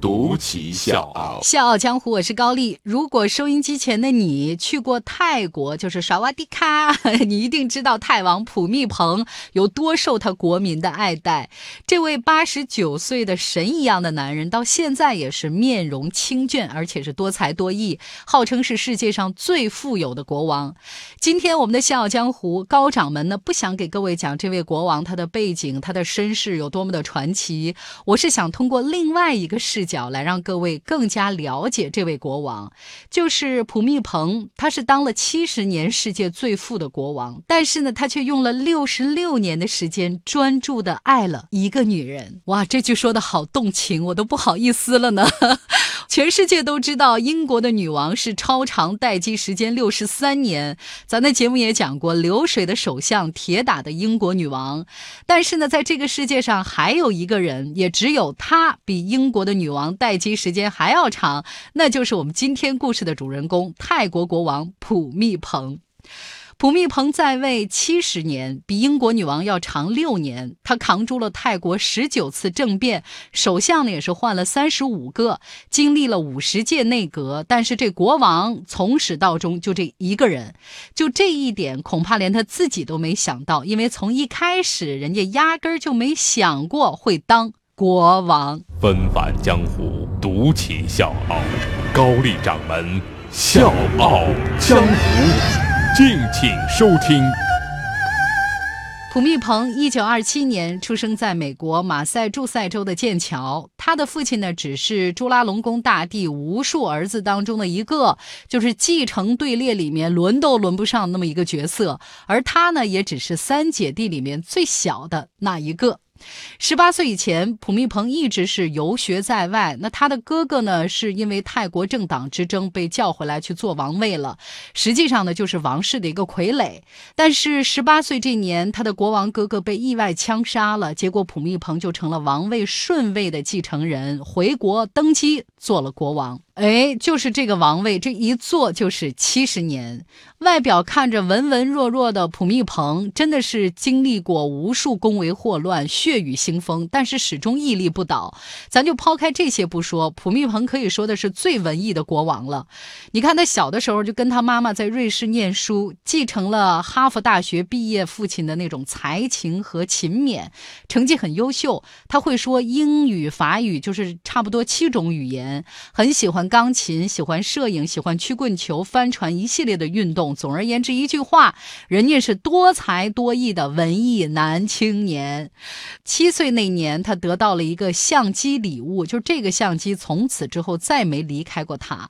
独骑笑傲，笑傲江湖，我是高丽。如果收音机前的你去过泰国，就是耍瓦迪卡，你一定知道泰王普密蓬有多受他国民的爱戴。这位八十九岁的神一样的男人，到现在也是面容清俊，而且是多才多艺，号称是世界上最富有的国王。今天我们的笑傲江湖高掌门呢，不想给各位讲这位国王他的背景、他的身世有多么的传奇，我是想通过另外一个视。角来让各位更加了解这位国王，就是普密蓬。他是当了七十年世界最富的国王，但是呢，他却用了六十六年的时间专注的爱了一个女人。哇，这句说的好动情，我都不好意思了呢。全世界都知道，英国的女王是超长待机时间六十三年。咱的节目也讲过，流水的首相，铁打的英国女王。但是呢，在这个世界上还有一个人，也只有她比英国的女王待机时间还要长，那就是我们今天故事的主人公——泰国国王普密蓬。普密蓬在位七十年，比英国女王要长六年。他扛住了泰国十九次政变，首相呢也是换了三十五个，经历了五十届内阁。但是这国王从始到终就这一个人，就这一点恐怕连他自己都没想到，因为从一开始人家压根儿就没想过会当国王。纷繁江湖，独起笑傲，高丽掌门笑傲江湖。敬请收听。普密蓬一九二七年出生在美国马赛诸塞州的剑桥，他的父亲呢只是朱拉隆功大帝无数儿子当中的一个，就是继承队列里面轮都轮不上那么一个角色，而他呢也只是三姐弟里面最小的那一个。十八岁以前，普密蓬一直是游学在外。那他的哥哥呢，是因为泰国政党之争被叫回来去做王位了。实际上呢，就是王室的一个傀儡。但是十八岁这年，他的国王哥哥被意外枪杀了，结果普密蓬就成了王位顺位的继承人，回国登基做了国王。哎，就是这个王位，这一坐就是七十年。外表看着文文弱弱的普密蓬，真的是经历过无数宫闱祸乱、血雨腥风，但是始终屹立不倒。咱就抛开这些不说，普密蓬可以说的是最文艺的国王了。你看他小的时候就跟他妈妈在瑞士念书，继承了哈佛大学毕业父亲的那种才情和勤勉，成绩很优秀。他会说英语、法语，就是差不多七种语言，很喜欢。钢琴，喜欢摄影，喜欢曲棍球、帆船，一系列的运动。总而言之，一句话，人家是多才多艺的文艺男青年。七岁那年，他得到了一个相机礼物，就这个相机从此之后再没离开过他。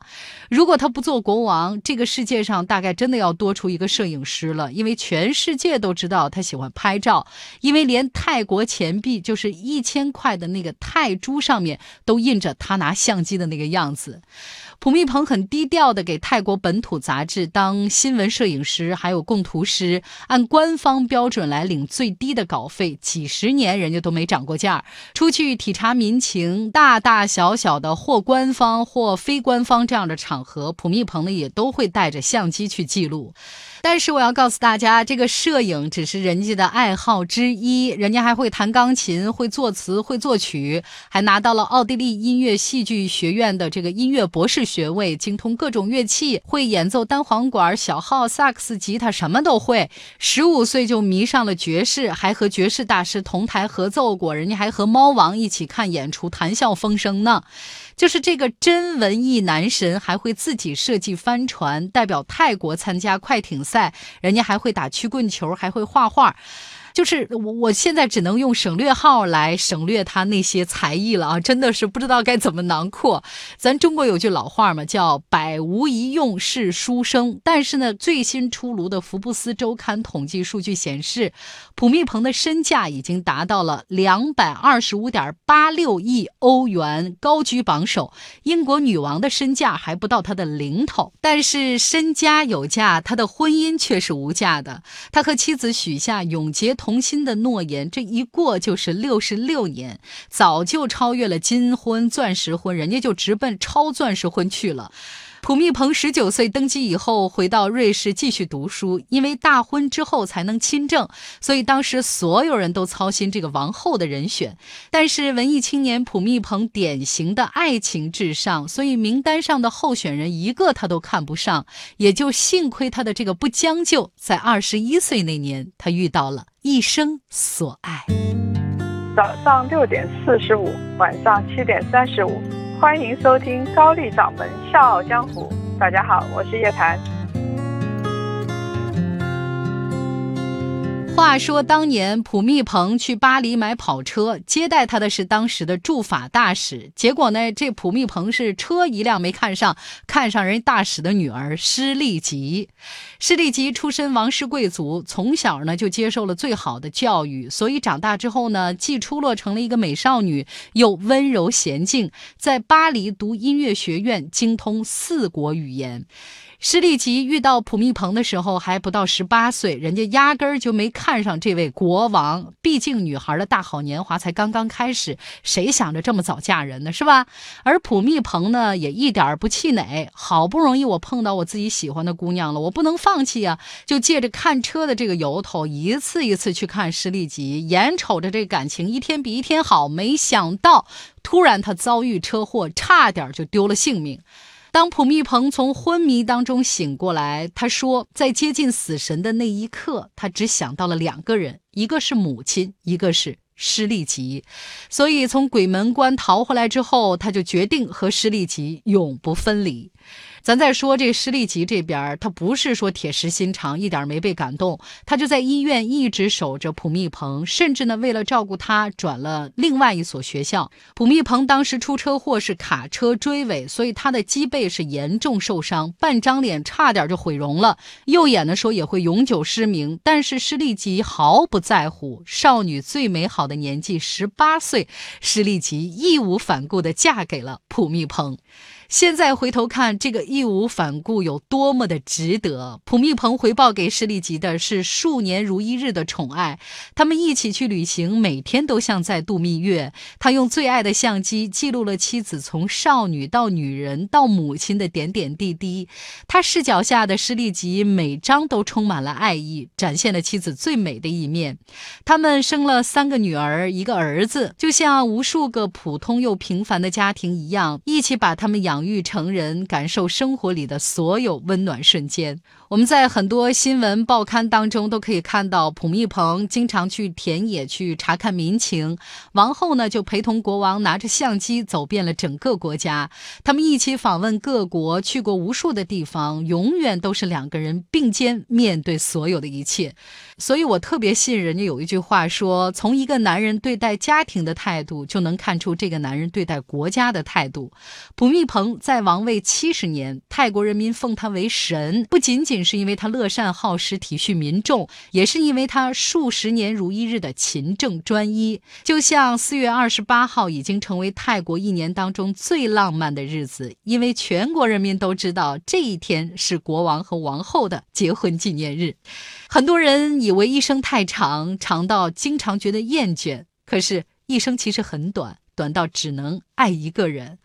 如果他不做国王，这个世界上大概真的要多出一个摄影师了，因为全世界都知道他喜欢拍照，因为连泰国钱币，就是一千块的那个泰铢上面都印着他拿相机的那个样子。普密蓬很低调的给泰国本土杂志当新闻摄影师，还有供图师，按官方标准来领最低的稿费，几十年人家都没涨过价。出去体察民情，大大小小的或官方或非官方这样的场合，普密蓬呢也都会带着相机去记录。但是我要告诉大家，这个摄影只是人家的爱好之一，人家还会弹钢琴，会作词，会作曲，还拿到了奥地利音乐戏剧学院的这个音乐博士学位，精通各种乐器，会演奏单簧管、小号、萨克斯、吉他，什么都会。十五岁就迷上了爵士，还和爵士大师同台合奏过，人家还和猫王一起看演出，谈笑风生呢。就是这个真文艺男神，还会自己设计帆船，代表泰国参加快艇赛，人家还会打曲棍球，还会画画。就是我，我现在只能用省略号来省略他那些才艺了啊！真的是不知道该怎么囊括。咱中国有句老话嘛，叫“百无一用是书生”。但是呢，最新出炉的福布斯周刊统计数据显示，普密蓬的身价已经达到了两百二十五点八六亿欧元，高居榜首。英国女王的身价还不到他的零头。但是身家有价，他的婚姻却是无价的。他和妻子许下永结同。同心的诺言，这一过就是六十六年，早就超越了金婚、钻石婚，人家就直奔超钻石婚去了。普密蓬十九岁登基以后，回到瑞士继续读书。因为大婚之后才能亲政，所以当时所有人都操心这个王后的人选。但是文艺青年普密蓬典型的爱情至上，所以名单上的候选人一个他都看不上。也就幸亏他的这个不将就，在二十一岁那年，他遇到了一生所爱。早上六点四十五，晚上七点三十五。欢迎收听高丽掌门笑傲江湖。大家好，我是叶檀。话说当年普密蓬去巴黎买跑车，接待他的是当时的驻法大使。结果呢，这普密蓬是车一辆没看上，看上人大使的女儿施利吉。施利吉出身王室贵族，从小呢就接受了最好的教育，所以长大之后呢，既出落成了一个美少女，又温柔娴静。在巴黎读音乐学院，精通四国语言。施利吉遇到普密蓬的时候还不到十八岁，人家压根儿就没看上这位国王。毕竟女孩的大好年华才刚刚开始，谁想着这么早嫁人呢？是吧？而普密蓬呢，也一点不气馁。好不容易我碰到我自己喜欢的姑娘了，我不能放弃呀！就借着看车的这个由头，一次一次去看施利吉，眼瞅着这感情一天比一天好。没想到，突然他遭遇车祸，差点就丢了性命。当普密蓬从昏迷当中醒过来，他说，在接近死神的那一刻，他只想到了两个人，一个是母亲，一个是施利吉。所以从鬼门关逃回来之后，他就决定和施利吉永不分离。咱再说这施利吉这边，他不是说铁石心肠，一点没被感动，他就在医院一直守着普密蓬，甚至呢为了照顾他，转了另外一所学校。普密蓬当时出车祸是卡车追尾，所以他的脊背是严重受伤，半张脸差点就毁容了，右眼的时候也会永久失明。但是施利吉毫不在乎，少女最美好的年纪十八岁，施利吉义无反顾地嫁给了普密蓬。现在回头看，这个义无反顾有多么的值得。普密蓬回报给施利吉的是数年如一日的宠爱，他们一起去旅行，每天都像在度蜜月。他用最爱的相机记录了妻子从少女到女人到母亲的点点滴滴。他视角下的施利吉每张都充满了爱意，展现了妻子最美的一面。他们生了三个女儿，一个儿子，就像无数个普通又平凡的家庭一样，一起把他们养。养育成人，感受生活里的所有温暖瞬间。我们在很多新闻报刊当中都可以看到，普密蓬经常去田野去查看民情，王后呢就陪同国王拿着相机走遍了整个国家。他们一起访问各国，去过无数的地方，永远都是两个人并肩面对所有的一切。所以我特别信人家有一句话说，从一个男人对待家庭的态度，就能看出这个男人对待国家的态度。普密蓬。在王位七十年，泰国人民奉他为神，不仅仅是因为他乐善好施、体恤民众，也是因为他数十年如一日的勤政专一。就像四月二十八号已经成为泰国一年当中最浪漫的日子，因为全国人民都知道这一天是国王和王后的结婚纪念日。很多人以为一生太长，长到经常觉得厌倦，可是，一生其实很短。短到只能爱一个人，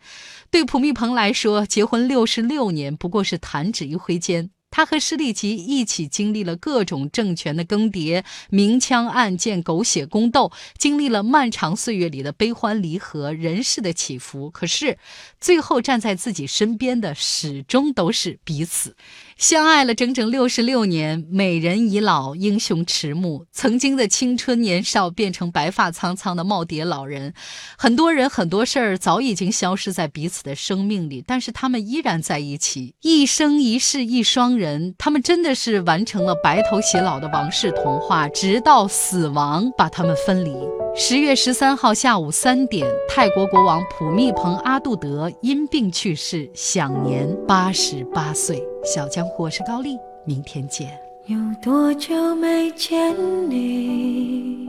对普密蓬来说，结婚六十六年不过是弹指一挥间。他和施利吉一起经历了各种政权的更迭、明枪暗箭、狗血宫斗，经历了漫长岁月里的悲欢离合、人世的起伏。可是，最后站在自己身边的始终都是彼此。相爱了整整六十六年，美人已老，英雄迟暮。曾经的青春年少变成白发苍苍的耄耋老人，很多人很多事儿早已经消失在彼此的生命里，但是他们依然在一起，一生一世一双人。他们真的是完成了白头偕老的王室童话，直到死亡把他们分离。十月十三号下午三点，泰国国王普密蓬阿杜德因病去世，享年八十八岁。小江，我是高丽，明天见。有多久没见你？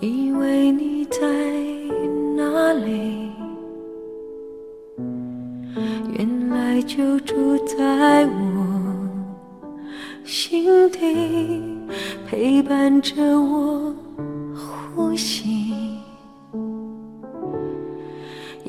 以为你在哪里？原来就住在我心底。陪伴着我呼吸，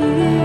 雨。